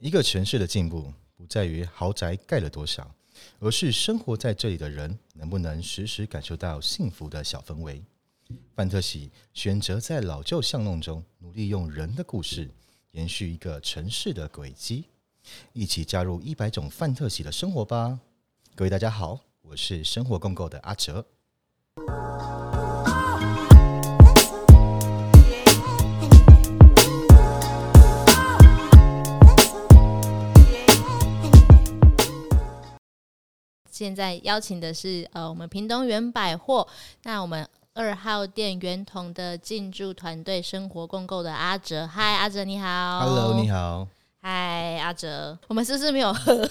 一个城市的进步，不在于豪宅盖了多少，而是生活在这里的人能不能时时感受到幸福的小氛围。范特喜选择在老旧巷弄中，努力用人的故事延续一个城市的轨迹，一起加入一百种范特喜的生活吧！各位大家好，我是生活共构的阿哲。现在邀请的是呃，我们屏东元百货，那我们二号店圆同的进驻团队生活共构的阿哲，嗨，阿哲你好，Hello，你好，嗨，阿哲，我们是不是没有喝？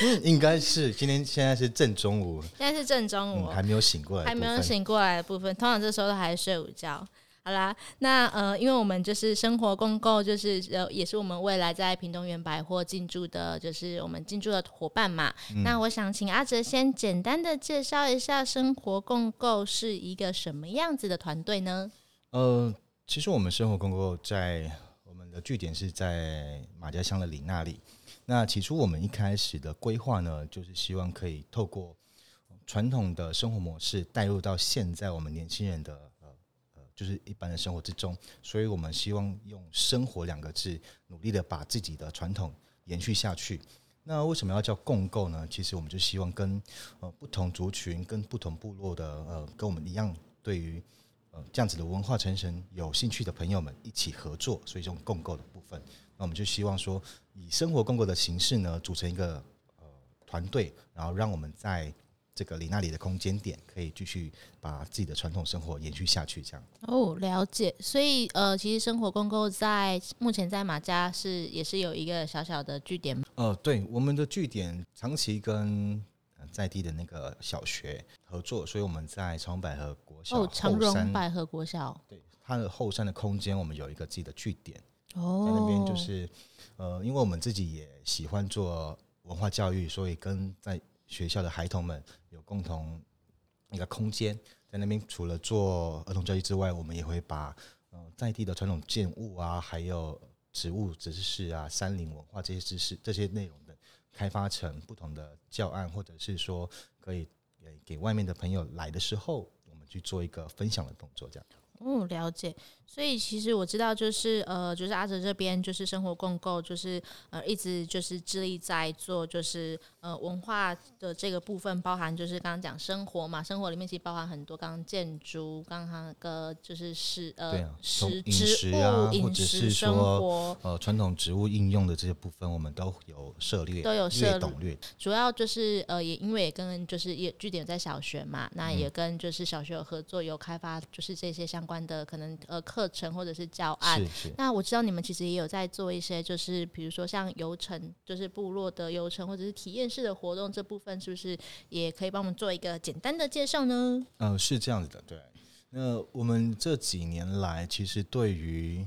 嗯，应该是今天现在是正中午，现在是正中午，嗯，还没有醒过来，还没有醒过来的部分，通常这时候都还睡午觉。好啦，那呃，因为我们就是生活共购，就是呃，也是我们未来在屏东园百货进驻的，就是我们进驻的伙伴嘛。嗯、那我想请阿哲先简单的介绍一下生活共购是一个什么样子的团队呢？呃，其实我们生活共购在我们的据点是在马家乡的里那里。那起初我们一开始的规划呢，就是希望可以透过传统的生活模式带入到现在我们年轻人的。就是一般的生活之中，所以我们希望用“生活”两个字，努力的把自己的传统延续下去。那为什么要叫共构呢？其实我们就希望跟呃不同族群、跟不同部落的呃跟我们一样，对于呃这样子的文化传承有兴趣的朋友们一起合作。所以这种共构的部分，那我们就希望说，以生活共构的形式呢，组成一个呃团队，然后让我们在。这个里那里的空间点，可以继续把自己的传统生活延续下去，这样。哦，了解。所以，呃，其实生活共购在目前在马家是也是有一个小小的据点。呃，对，我们的据点长期跟在地的那个小学合作，所以我们在长荣百合国小。哦，长荣百合国小。对，它的后山的空间，我们有一个自己的据点。哦。在那边就是，呃，因为我们自己也喜欢做文化教育，所以跟在。学校的孩童们有共同一个空间，在那边除了做儿童教育之外，我们也会把呃在地的传统建物啊，还有植物知识啊、山林文化这些知识、这些内容的开发成不同的教案，或者是说可以给给外面的朋友来的时候，我们去做一个分享的动作，这样。哦，了解。所以其实我知道，就是呃，就是阿哲这边就是生活共构，就是呃，一直就是致力在做，就是呃，文化的这个部分，包含就是刚刚讲生活嘛，生活里面其实包含很多，刚刚建筑，刚刚那个就是食呃，啊、食饮食啊，或者是说呃，传统植物应用的这些部分，我们都有涉猎，都有涉懂略。主要就是呃，也因为也跟就是也据点在小学嘛，那也跟就是小学有合作，有开发就是这些相关的可能呃课。程或者是教案，是是。那我知道你们其实也有在做一些，就是比如说像游程，就是部落的游程或者是体验式的活动，这部分是不是也可以帮我们做一个简单的介绍呢？嗯、呃，是这样子的，对。那我们这几年来，其实对于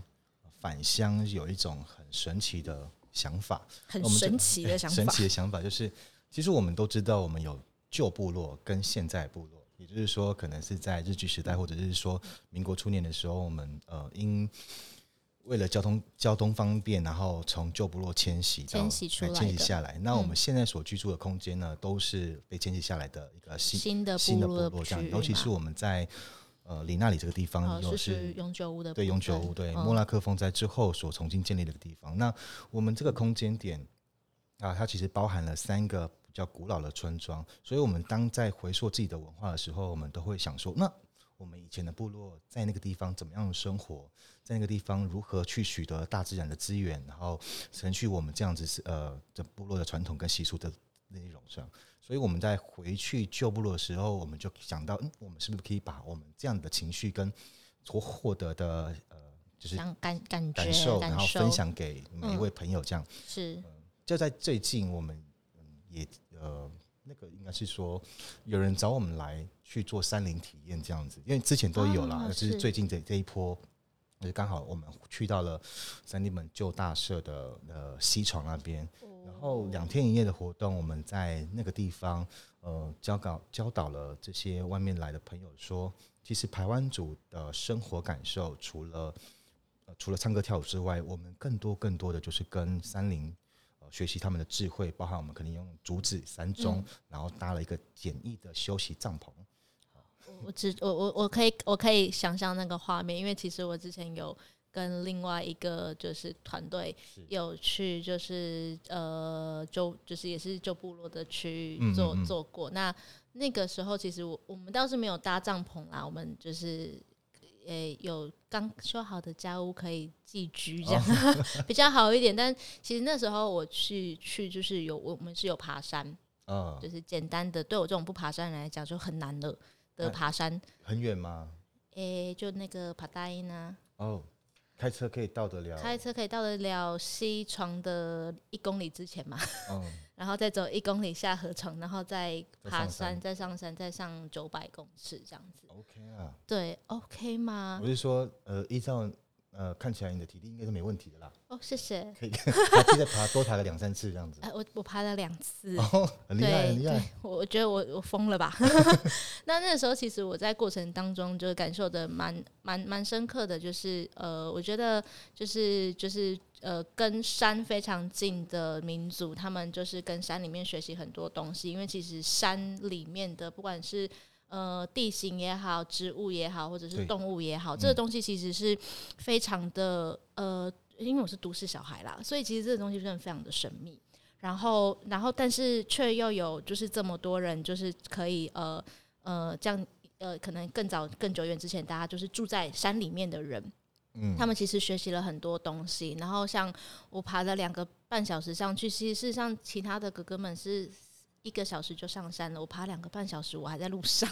返乡有一种很神奇的想法，很神奇的想法，神奇的想法就是，其实我们都知道，我们有旧部落跟现在部落。也就是说，可能是在日据时代，或者是说民国初年的时候，我们呃因为了交通交通方便，然后从旧部落迁徙到迁徙出来迁徙下来。那我们现在所居住的空间呢，都是被迁徙下来的一个新新的新的部落这样。尤其是我们在呃里那里这个地方，又是永久屋的对永久屋对莫拉克风灾之后所重新建立的地方。那我们这个空间点啊，它其实包含了三个。叫古老的村庄，所以我们当在回溯自己的文化的时候，我们都会想说：那我们以前的部落在那个地方怎么样的生活？在那个地方如何去取得大自然的资源，然后承续我们这样子是呃的部落的传统跟习俗的内容上。所以我们在回去旧部落的时候，我们就想到：嗯，我们是不是可以把我们这样的情绪跟所获得的呃，就是感感感感受，然后分享给每一位朋友，这样、嗯、是、呃。就在最近，我们也。呃，那个应该是说有人找我们来去做山林体验这样子，因为之前都有啦，就、啊、是最近这这一波，就刚好我们去到了三地门旧大社的呃西床那边，然后两天一夜的活动，我们在那个地方呃教导教导了这些外面来的朋友说，其实台湾族的生活感受，除了、呃、除了唱歌跳舞之外，我们更多更多的就是跟山林。学习他们的智慧，包含我们可能用竹子山中，嗯、然后搭了一个简易的休息帐篷。我只我我我可以我可以想象那个画面，因为其实我之前有跟另外一个就是团队有去就是呃就就是也是旧部落的区域做嗯嗯嗯做过。那那个时候其实我我们倒是没有搭帐篷啦，我们就是诶有刚修好的家屋可以寄居这样、哦、比较好一点。但其实那时候我去去就是有我们是有爬山，嗯、就是简单的对我这种不爬山人来讲就很难了。的爬山很远吗？诶、欸，就那个帕大英啊。哦，开车可以到得了。开车可以到得了西床的一公里之前嘛。嗯、然后再走一公里下河床，然后再爬山，再上山，再上九百公尺这样子。OK 啊。对，OK 吗？我是说，呃，依照。呃，看起来你的体力应该是没问题的啦。哦，谢谢。可以，还记得爬多爬了两三次这样子。哎、呃，我我爬了两次。哦，很厉害，很厉害。我我觉得我我疯了吧？那那个时候其实我在过程当中就感受的蛮蛮蛮深刻的，就是呃，我觉得就是就是呃，跟山非常近的民族，他们就是跟山里面学习很多东西，因为其实山里面的不管是。呃，地形也好，植物也好，或者是动物也好，这个东西其实是非常的呃，因为我是都市小孩啦，所以其实这个东西真的非常的神秘。然后，然后，但是却又有就是这么多人，就是可以呃呃，这样呃，可能更早更久远之前，大家就是住在山里面的人，嗯，他们其实学习了很多东西。然后，像我爬了两个半小时上去，其实事实上其他的哥哥们是。一个小时就上山了，我爬两个半小时，我还在路上。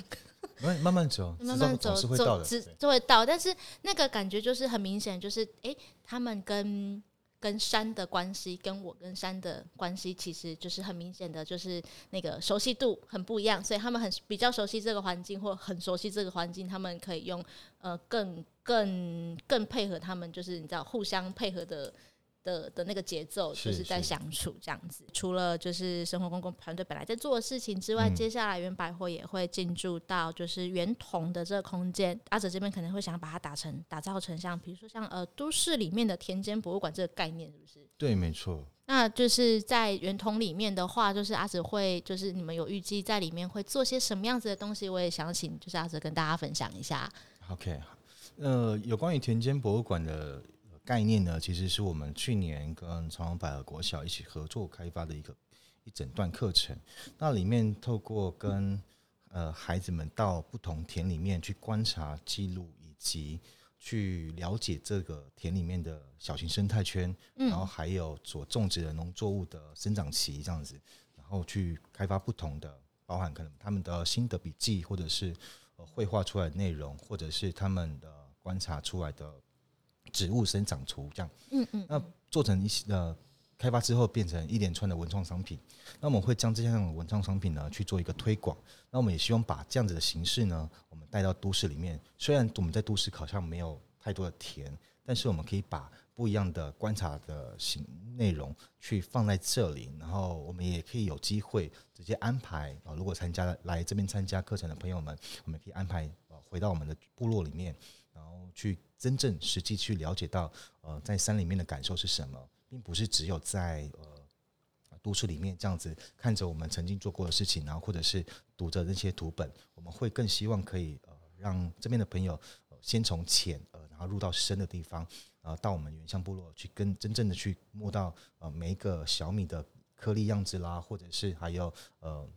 慢慢走，慢慢走，会到的，走就会到。但是那个感觉就是很明显，就是哎、欸，他们跟跟山的关系，跟我跟山的关系，其实就是很明显的，就是那个熟悉度很不一样。所以他们很比较熟悉这个环境，或很熟悉这个环境，他们可以用呃更更更配合他们，就是你知道互相配合的。的的那个节奏，就是在相处这样子。除了就是生活公共团队本来在做的事情之外，嗯、接下来原百货也会进驻到就是圆筒的这个空间。阿哲这边可能会想把它打成打造成像，比如说像呃都市里面的田间博物馆这个概念，是不是？对，没错。那就是在圆筒里面的话，就是阿哲会就是你们有预计在里面会做些什么样子的东西？我也想请就是阿哲跟大家分享一下。OK，呃，有关于田间博物馆的。概念呢，其实是我们去年跟长荣百合国小一起合作开发的一个一整段课程。那里面透过跟呃孩子们到不同田里面去观察、记录，以及去了解这个田里面的小型生态圈，然后还有所种植的农作物的生长期这样子，然后去开发不同的，包含可能他们的心得笔记，或者是呃绘画出来的内容，或者是他们的观察出来的。植物生长图这样，嗯嗯，那做成一些呃开发之后变成一连串的文创商品，那我们会将这些文创商品呢去做一个推广，那我们也希望把这样子的形式呢，我们带到都市里面。虽然我们在都市好像没有太多的田，但是我们可以把不一样的观察的形内容去放在这里，然后我们也可以有机会直接安排啊，如果参加来这边参加课程的朋友们，我们可以安排呃回到我们的部落里面，然后去。真正实际去了解到，呃，在山里面的感受是什么，并不是只有在呃都市里面这样子看着我们曾经做过的事情，然后或者是读着那些图本，我们会更希望可以呃让这边的朋友先从浅呃然后入到深的地方，呃到我们原乡部落去跟真正的去摸到呃每一个小米的颗粒样子啦，或者是还有呃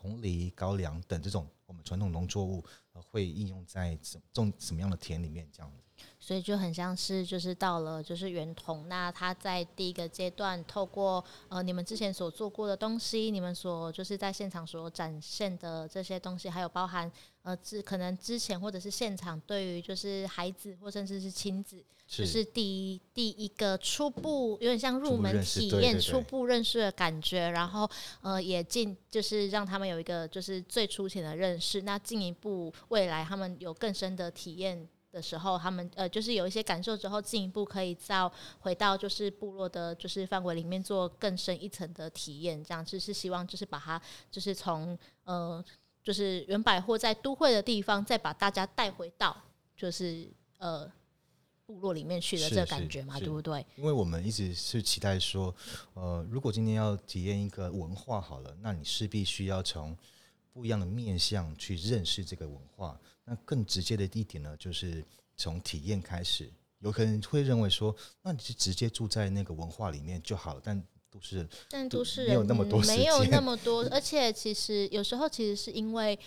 红梨、高粱等这种我们传统农作物。会应用在什种什么样的田里面？这样子，所以就很像是就是到了就是圆筒，那他在第一个阶段，透过呃你们之前所做过的东西，你们所就是在现场所展现的这些东西，还有包含呃之可能之前或者是现场对于就是孩子或甚至是亲子，是就是第一第一个初步有点像入门体验、初步认识的感觉，然后呃也进就是让他们有一个就是最粗浅的认识，那进一步。未来他们有更深的体验的时候，他们呃就是有一些感受之后，进一步可以再回到就是部落的，就是范围里面做更深一层的体验。这样就是希望就是把它就是从呃就是原百货在都会的地方，再把大家带回到就是呃部落里面去的这个感觉嘛，对不对？因为我们一直是期待说，呃，如果今天要体验一个文化好了，那你势必需要从不一样的面向去认识这个文化。那更直接的一点呢，就是从体验开始。有可能会认为说，那你就直接住在那个文化里面就好了，但都市人但都市人没有那么多，没有那么多，而且其实有时候其实是因为。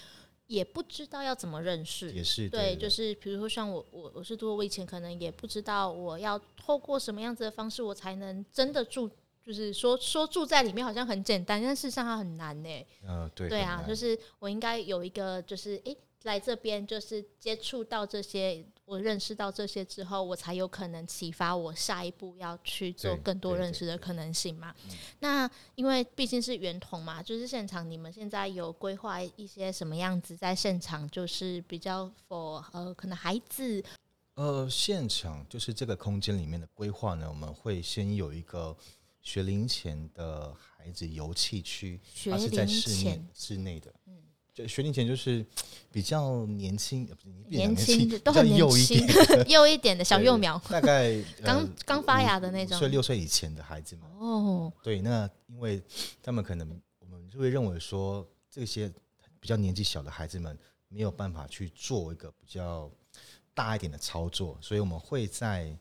也不知道要怎么认识，也是对，就是比如说像我，我我是多，我以前可能也不知道我要透过什么样子的方式，我才能真的住，就是说说住在里面好像很简单，但事实上它很难呢。嗯、呃，对，对啊，就是我应该有一个，就是诶。来这边就是接触到这些，我认识到这些之后，我才有可能启发我下一步要去做更多认识的可能性嘛。那因为毕竟是圆筒嘛，就是现场你们现在有规划一些什么样子在现场，就是比较 for 呃可能孩子。呃，现场就是这个空间里面的规划呢，我们会先有一个学龄前的孩子游憩区，它是在室内室内的。嗯。就学龄前就是比较年轻，不是年轻，都很幼一点，幼一点的小幼苗，大概刚 刚、呃、发芽的那种，岁六岁以前的孩子嘛。哦，对，那因为他们可能我们就会认为说，这些比较年纪小的孩子们没有办法去做一个比较大一点的操作，所以我们会在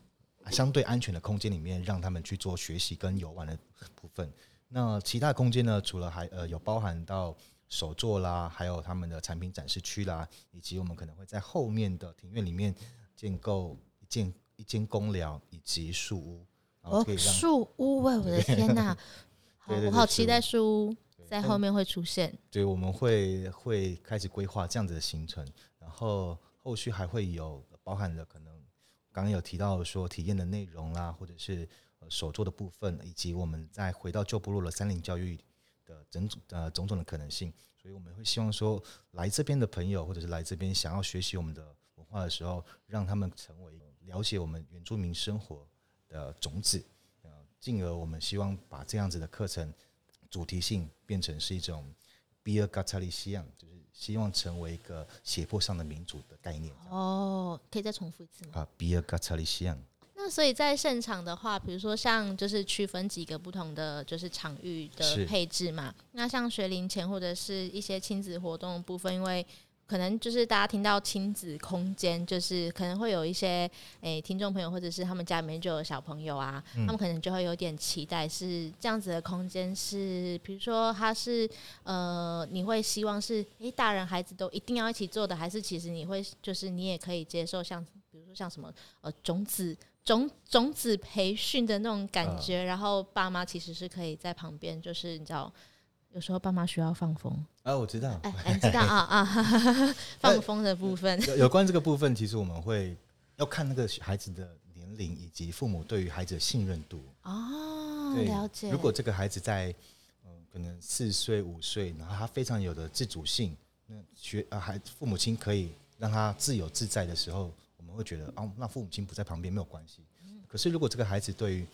相对安全的空间里面让他们去做学习跟游玩的部分。那其他空间呢，除了还呃有包含到。手作啦，还有他们的产品展示区啦，以及我们可能会在后面的庭院里面建构一间一间公寮以及树屋。哦，树屋！喂，我的天哪，好，我好期待树屋在后面会出现。对，我们会会开始规划这样子的行程，然后后续还会有包含了可能刚刚有提到说体验的内容啦，或者是手作的部分，以及我们再回到旧部落的三林教育。的种种呃种种的可能性，所以我们会希望说，来这边的朋友，或者是来这边想要学习我们的文化的时候，让他们成为了解我们原住民生活的种子，呃，进而我们希望把这样子的课程主题性变成是一种 Biar Kacalisiang，就是希望成为一个血泊上的民主的概念。哦，可以再重复一次吗？啊，Biar Kacalisiang。那所以在现场的话，比如说像就是区分几个不同的就是场域的配置嘛。那像学龄前或者是一些亲子活动的部分，因为可能就是大家听到亲子空间，就是可能会有一些诶、欸、听众朋友或者是他们家里面就有小朋友啊，嗯、他们可能就会有点期待是这样子的空间是，比如说他是呃你会希望是诶、欸、大人孩子都一定要一起做的，还是其实你会就是你也可以接受像比如说像什么呃种子。种种子培训的那种感觉，然后爸妈其实是可以在旁边，就是你知道，有时候爸妈需要放风啊，我知道，哎，哎知道啊啊，放风的部分。有关这个部分，其实我们会要看那个孩子的年龄以及父母对于孩子的信任度哦，了解。如果这个孩子在嗯，可能四岁五岁，然后他非常有的自主性，那学啊，孩父母亲可以让他自由自在的时候。我会觉得哦，那父母亲不在旁边没有关系。可是如果这个孩子对于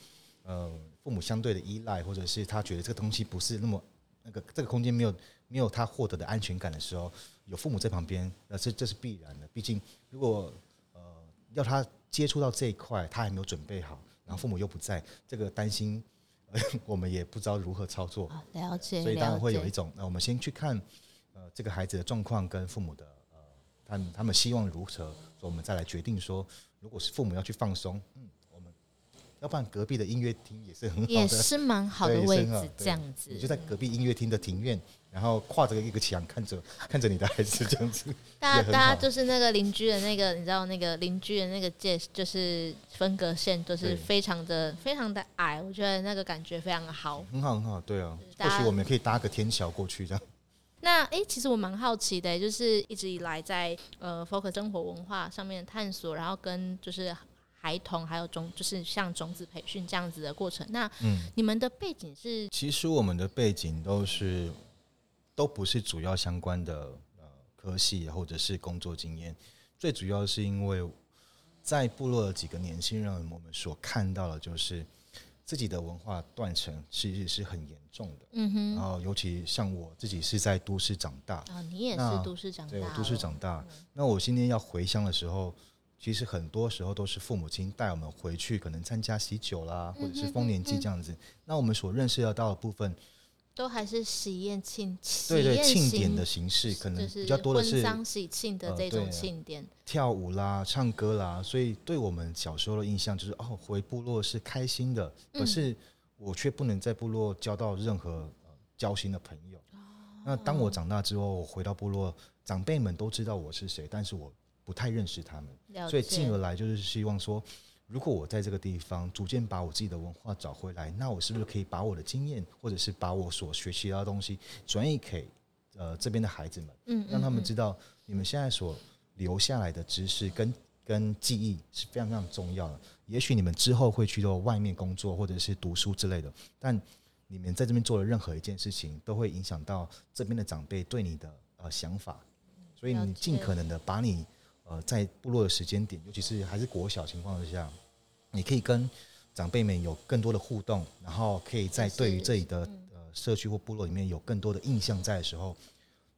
呃父母相对的依赖，或者是他觉得这个东西不是那么那个这个空间没有没有他获得的安全感的时候，有父母在旁边，那这这是必然的。毕竟如果呃要他接触到这一块，他还没有准备好，然后父母又不在，这个担心，呃，我们也不知道如何操作。了解，所以当然会有一种，那我们先去看呃这个孩子的状况跟父母的呃他们他们希望如何。我们再来决定说，如果是父母要去放松，嗯，我们要不然隔壁的音乐厅也是很好的，也是蛮好的位置，这样子。你就在隔壁音乐厅的庭院，然后跨着一个墙，看着 看着你的孩子这样子。大家大家就是那个邻居的那个，你知道那个邻居的那个界，就是分隔线就是非常的非常的矮，我觉得那个感觉非常的好，很好很好，对啊。或许我们可以搭个天桥过去这样。那诶、欸，其实我蛮好奇的，就是一直以来在呃 focus 生活文化上面探索，然后跟就是孩童还有种，就是像种子培训这样子的过程。那嗯，你们的背景是？其实我们的背景都是都不是主要相关的呃科系或者是工作经验，最主要是因为在部落的几个年轻人，我们所看到的就是。自己的文化断层其实是很严重的，嗯哼，然后尤其像我自己是在都市长大，啊，你也是都市长大，对，我都市长大。那我今天要回乡的时候，其实很多时候都是父母亲带我们回去，可能参加喜酒啦，或者是丰年祭这样子。嗯嗯嗯、那我们所认识得到的部分，都还是喜宴庆，对对，庆典的形式可能比较多的是喜庆的这种庆典，呃，跳舞啦、唱歌啦。所以对我们小时候的印象就是，哦，回部落是开心的，可是我却不能在部落交到任何、呃、交心的朋友。哦、那当我长大之后，我回到部落，长辈们都知道我是谁，但是我不太认识他们，所以进而来就是希望说。如果我在这个地方逐渐把我自己的文化找回来，那我是不是可以把我的经验，或者是把我所学习到的东西转移给呃这边的孩子们，嗯，让他们知道你们现在所留下来的知识跟跟记忆是非常非常重要的。也许你们之后会去到外面工作或者是读书之类的，但你们在这边做的任何一件事情，都会影响到这边的长辈对你的呃想法，所以你尽可能的把你。呃，在部落的时间点，尤其是还是国小情况之下，你可以跟长辈们有更多的互动，然后可以在对于这里的呃社区或部落里面有更多的印象在的时候，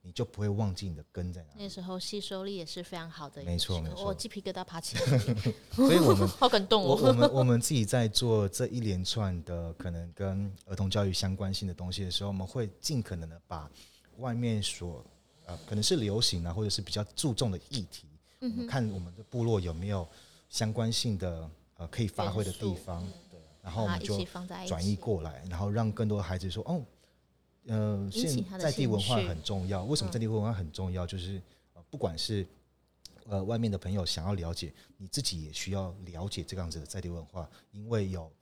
你就不会忘记你的根在哪里。那时候吸收力也是非常好的，没错没错。我鸡皮疙瘩爬起来，所以我们 好感动哦。我我们我们自己在做这一连串的可能跟儿童教育相关性的东西的时候，我们会尽可能的把外面所呃可能是流行啊，或者是比较注重的议题。嗯、看我们的部落有没有相关性的呃可以发挥的地方，对，然后我们就转移过来，然后让更多的孩子说哦，呃，现在地文化很重要。为什么在地文化很重要？就是呃，不管是呃外面的朋友想要了解，你自己也需要了解这个样子的在地文化，因为有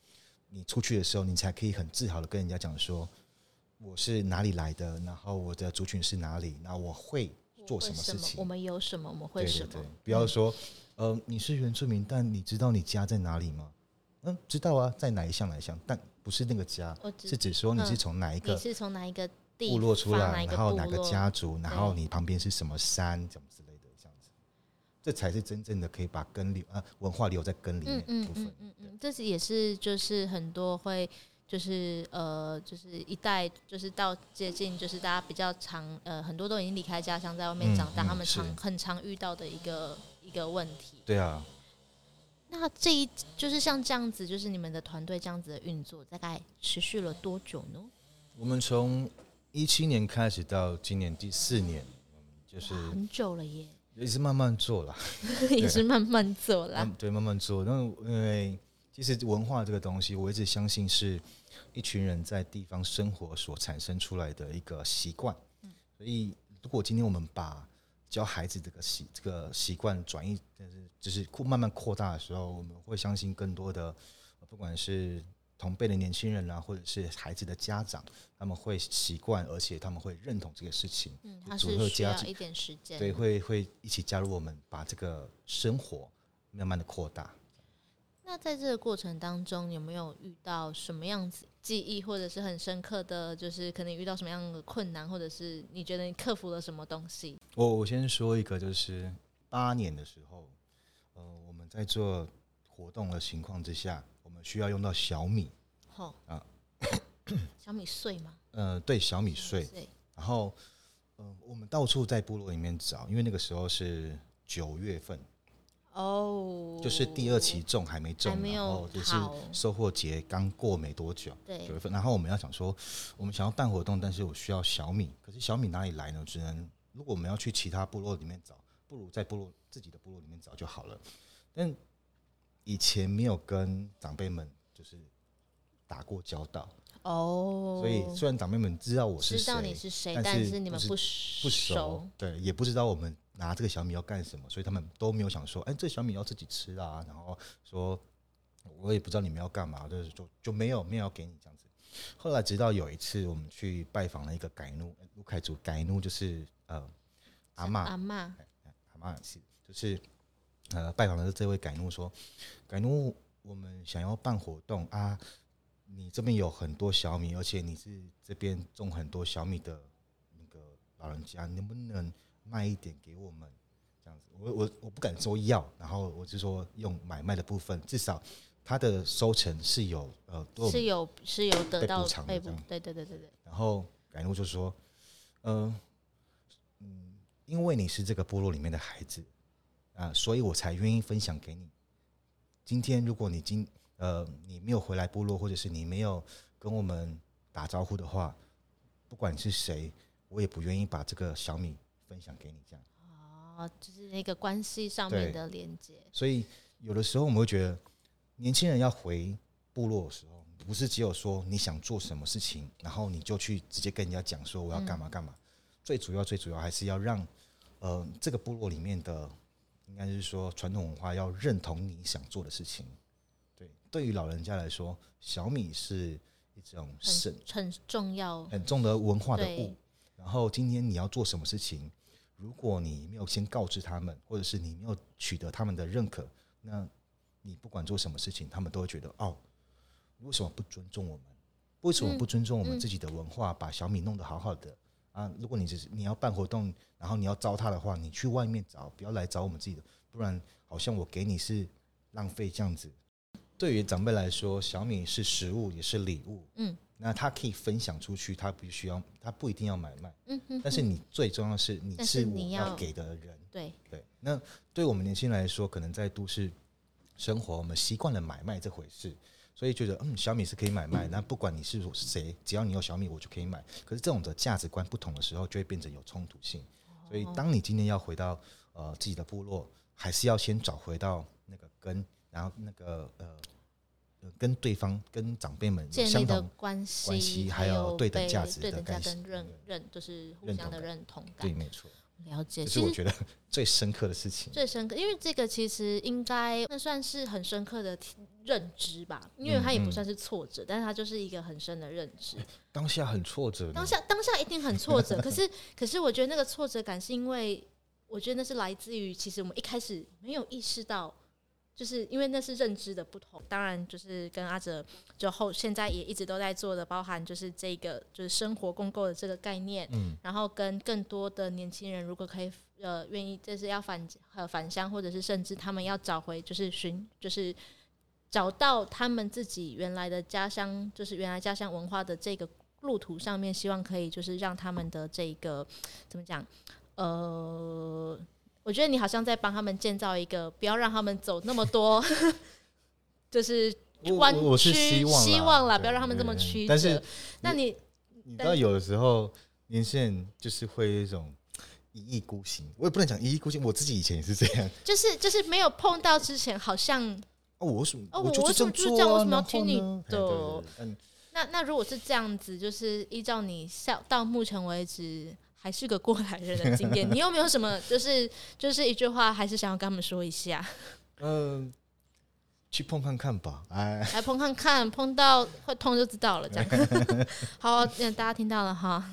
你出去的时候，你才可以很自豪的跟人家讲说我是哪里来的，然后我的族群是哪里，然后我会。做什么事情？我们有什么？我们会什么？对对对，不要说，呃，你是原住民，但你知道你家在哪里吗？嗯，知道啊，在哪一项哪一项，但不是那个家，是指说你是从哪一个？你是从哪一个部落出来？然后哪个家族？然后你旁边是什么山？怎么之类的，这样子，这才是真正的可以把根留啊文化留在根里面的部分。嗯嗯嗯，这是也是就是很多会。就是呃，就是一代，就是到接近，就是大家比较常呃，很多都已经离开家乡，在外面长大，嗯嗯、他们常很常遇到的一个一个问题。对啊。那这一就是像这样子，就是你们的团队这样子的运作，大概持续了多久呢？我们从一七年开始到今年第四年，就是很久了耶。也是慢慢做了，也是慢慢做了。对，慢慢做。那因为其实文化这个东西，我一直相信是。一群人在地方生活所产生出来的一个习惯，所以如果今天我们把教孩子这个习这个习惯转移，但是就是扩慢慢扩大的时候，我们会相信更多的，不管是同辈的年轻人啊，或者是孩子的家长，他们会习惯，而且他们会认同这个事情。嗯，他是需要一点时间，对，会会一起加入我们，把这个生活慢慢的扩大。那在这个过程当中，有没有遇到什么样子记忆，或者是很深刻的就是可能遇到什么样的困难，或者是你觉得你克服了什么东西？我我先说一个，就是八年的时候，呃，我们在做活动的情况之下，我们需要用到小米。好、哦、啊，小米碎吗？呃，对，小米碎。然后，呃，我们到处在部落里面找，因为那个时候是九月份。哦，oh, 就是第二期种还没种，还没有，然后就是收获节刚过没多久，对，九月份。然后我们要想说，我们想要办活动，但是我需要小米，可是小米哪里来呢？只能如果我们要去其他部落里面找，不如在部落自己的部落里面找就好了。但以前没有跟长辈们就是打过交道哦，oh, 所以虽然长辈们知道我是谁，知道你是谁，但是你们不，不熟，对，也不知道我们。拿这个小米要干什么？所以他们都没有想说，哎，这小米要自己吃啊。然后说，我也不知道你们要干嘛，就是就就没有没有要给你这样子。后来直到有一次，我们去拜访了一个改奴卢凯族，改奴就是呃阿嬷阿嬷阿嬷是就是呃拜访的这位改奴说，改奴我们想要办活动啊，你这边有很多小米，而且你是这边种很多小米的那个老人家，能不能？卖一点给我们，这样子，我我我不敢说要，然后我就说用买卖的部分，至少他的收成是有呃，是有是有得到补偿的，对对对对对。然后改奴就说，嗯、呃、嗯，因为你是这个部落里面的孩子，啊，所以我才愿意分享给你。今天如果你今呃你没有回来部落，或者是你没有跟我们打招呼的话，不管是谁，我也不愿意把这个小米分享给你。这样哦，就是那个关系上面的连接。所以有的时候我们会觉得，年轻人要回部落的时候，不是只有说你想做什么事情，然后你就去直接跟人家讲说我要干嘛干嘛。嗯、最主要最主要还是要让呃这个部落里面的，应该是说传统文化要认同你想做的事情。对，对于老人家来说，小米是一种神很，很重要很重的文化的物。然后今天你要做什么事情？如果你没有先告知他们，或者是你没有取得他们的认可，那你不管做什么事情，他们都会觉得哦，为什么不尊重我们？为什么不尊重我们自己的文化？把小米弄得好好的啊！如果你只是你要办活动，然后你要糟蹋的话，你去外面找，不要来找我们自己的，不然好像我给你是浪费这样子。对于长辈来说，小米是食物，也是礼物。嗯。那他可以分享出去，他不需要，他不一定要买卖。嗯哼哼。但是你最重要的是，你是我要给的人。对对。那对我们年轻人来说，可能在都市生活，我们习惯了买卖这回事，所以觉得嗯，小米是可以买卖。那不管你是谁，只要你有小米，我就可以买。可是这种的价值观不同的时候，就会变成有冲突性。所以当你今天要回到呃自己的部落，还是要先找回到那个根，然后那个呃。跟对方、跟长辈们建立的关系，还有对等价值的认认，就是互相的认同感。对，没错。了解，这是我觉得最深刻的事情。最深刻，因为这个其实应该那算是很深刻的认知吧，因为它也不算是挫折，但是它就是一个很深的认知。当下很挫折，当下当下一定很挫折。可是可是，我觉得那个挫折感是因为，我觉得那是来自于，其实我们一开始没有意识到。就是因为那是认知的不同，当然就是跟阿哲就后现在也一直都在做的，包含就是这个就是生活共构的这个概念，嗯，然后跟更多的年轻人如果可以呃愿意就是要返呃返乡，或者是甚至他们要找回就是寻就是找到他们自己原来的家乡，就是原来家乡文化的这个路途上面，希望可以就是让他们的这个怎么讲呃。我觉得你好像在帮他们建造一个，不要让他们走那么多，就是弯曲，希望啦，不要让他们这么曲折。但是，那你你知道，有的时候年轻人就是会有一种一意孤行，我也不能讲一意孤行，我自己以前也是这样，就是就是没有碰到之前，好像哦，我什么哦，我就是这样，为什么要听你的？那那如果是这样子，就是依照你到到目前为止。还是个过来人的经验，你有没有什么就是就是一句话，还是想要跟他们说一下？嗯、呃，去碰看看吧，哎，来碰看看，碰到会痛就知道了。这样 好，那大家听到了哈。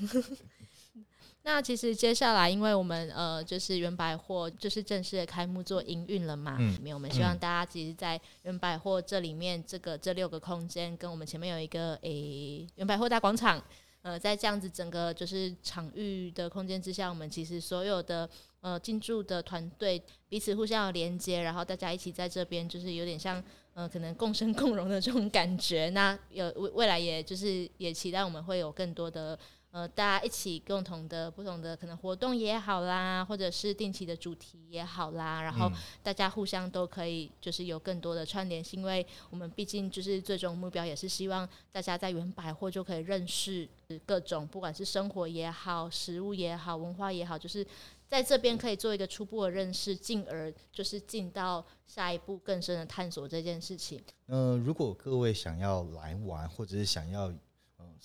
那其实接下来，因为我们呃，就是原百货就是正式的开幕做营运了嘛，嗯，里面我们希望大家其实，在原百货这里面，这个这六个空间，跟我们前面有一个诶、欸、原百货大广场。呃，在这样子整个就是场域的空间之下，我们其实所有的呃进驻的团队彼此互相有连接，然后大家一起在这边，就是有点像呃可能共生 共荣的这种感觉。那有未未来，也就是也期待我们会有更多的。呃，大家一起共同的不同的可能活动也好啦，或者是定期的主题也好啦，然后大家互相都可以就是有更多的串联，因为我们毕竟就是最终目标也是希望大家在原百货就可以认识各种，不管是生活也好、食物也好、文化也好，就是在这边可以做一个初步的认识，进而就是进到下一步更深的探索这件事情。嗯、呃，如果各位想要来玩，或者是想要。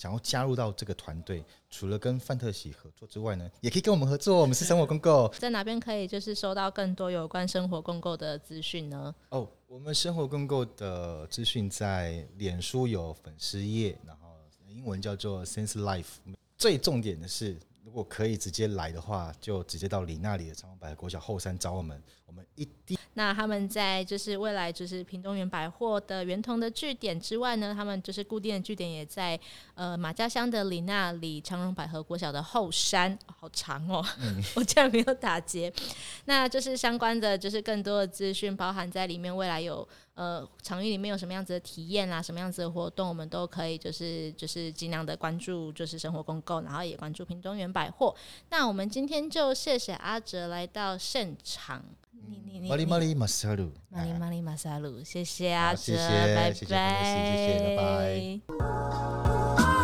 想要加入到这个团队，除了跟范特喜合作之外呢，也可以跟我们合作。我们是生活共购，在哪边可以就是收到更多有关生活共购的资讯呢？哦，我们生活共购的资讯在脸书有粉丝页，然后英文叫做 Sense Life。最重点的是，如果可以直接来的话，就直接到李那里的长荣百货国小后山找我们。我们一定。那他们在就是未来就是屏东园百货的圆通的据点之外呢，他们就是固定的据点也在呃马家乡的里那里长荣百合国小的后山，哦、好长哦，嗯、我竟然没有打结。那就是相关的就是更多的资讯，包含在里面未来有呃场域里面有什么样子的体验啦，什么样子的活动，我们都可以就是就是尽量的关注，就是生活公共构，然后也关注屏东园百货。那我们今天就谢谢阿哲来到现场。你你你，玛丽玛丽马萨鲁，玛丽玛丽马萨鲁，谢谢阿哲，谢谢拜拜，谢谢，谢谢，拜。拜。